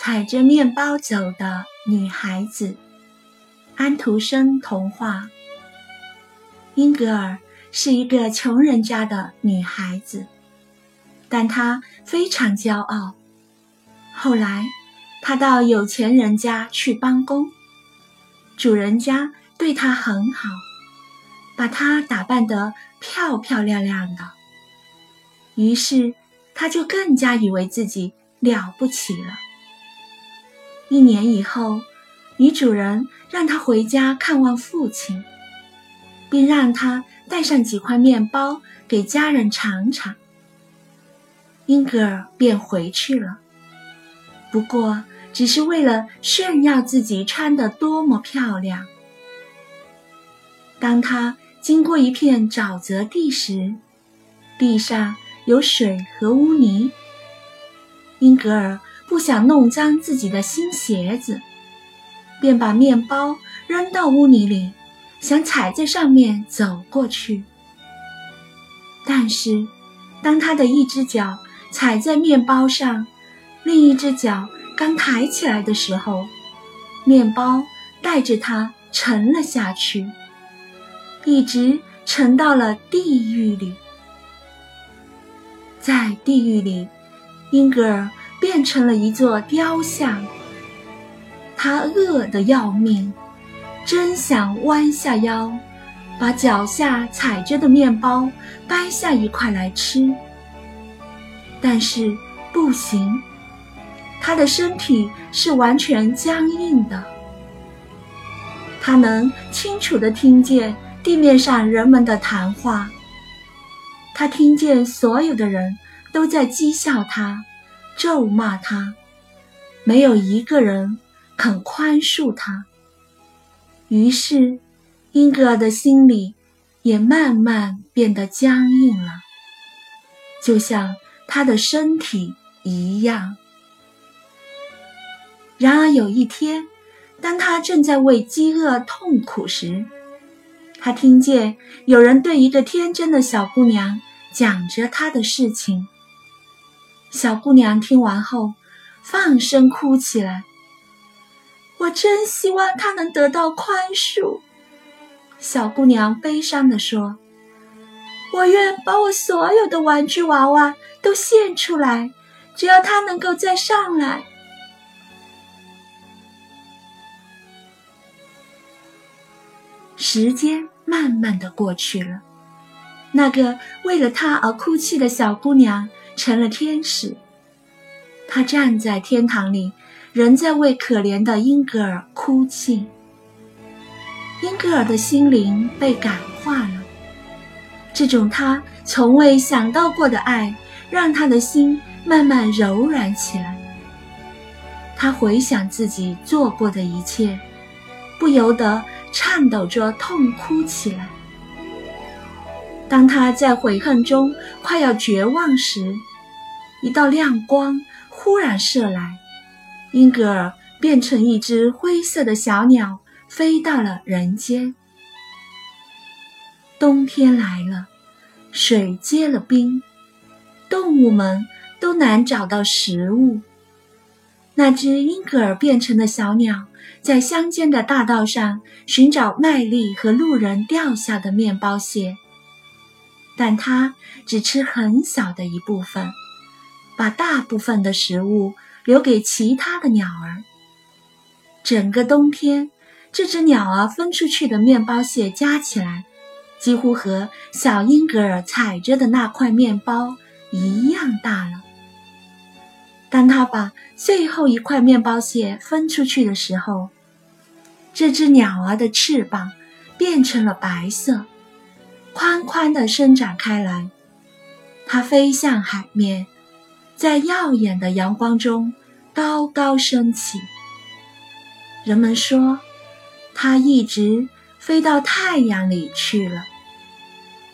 踩着面包走的女孩子，安徒生童话。英格尔是一个穷人家的女孩子，但她非常骄傲。后来，她到有钱人家去帮工，主人家对她很好，把她打扮得漂漂亮亮的。于是，她就更加以为自己了不起了。一年以后，女主人让她回家看望父亲，并让她带上几块面包给家人尝尝。英格尔便回去了，不过只是为了炫耀自己穿得多么漂亮。当他经过一片沼泽地时，地上有水和污泥。英格尔。不想弄脏自己的新鞋子，便把面包扔到污泥里，想踩在上面走过去。但是，当他的一只脚踩在面包上，另一只脚刚抬起来的时候，面包带着他沉了下去，一直沉到了地狱里。在地狱里，英格尔。变成了一座雕像，他饿得要命，真想弯下腰，把脚下踩着的面包掰下一块来吃。但是不行，他的身体是完全僵硬的。他能清楚地听见地面上人们的谈话，他听见所有的人都在讥笑他。咒骂他，没有一个人肯宽恕他。于是，英格尔的心里也慢慢变得僵硬了，就像他的身体一样。然而有一天，当他正在为饥饿痛苦时，他听见有人对一个天真的小姑娘讲着他的事情。小姑娘听完后，放声哭起来。我真希望她能得到宽恕。小姑娘悲伤地说：“我愿把我所有的玩具娃娃都献出来，只要她能够再上来。”时间慢慢的过去了，那个为了她而哭泣的小姑娘。成了天使，她站在天堂里，仍在为可怜的英格尔哭泣。英格尔的心灵被感化了，这种他从未想到过的爱，让他的心慢慢柔软起来。他回想自己做过的一切，不由得颤抖着痛哭起来。当他在悔恨中快要绝望时，一道亮光忽然射来，英格尔变成一只灰色的小鸟，飞到了人间。冬天来了，水结了冰，动物们都难找到食物。那只英格尔变成的小鸟，在乡间的大道上寻找麦粒和路人掉下的面包屑，但它只吃很小的一部分。把大部分的食物留给其他的鸟儿。整个冬天，这只鸟儿分出去的面包屑加起来，几乎和小英格尔踩着的那块面包一样大了。当他把最后一块面包屑分出去的时候，这只鸟儿的翅膀变成了白色，宽宽地伸展开来，它飞向海面。在耀眼的阳光中高高升起。人们说，它一直飞到太阳里去了。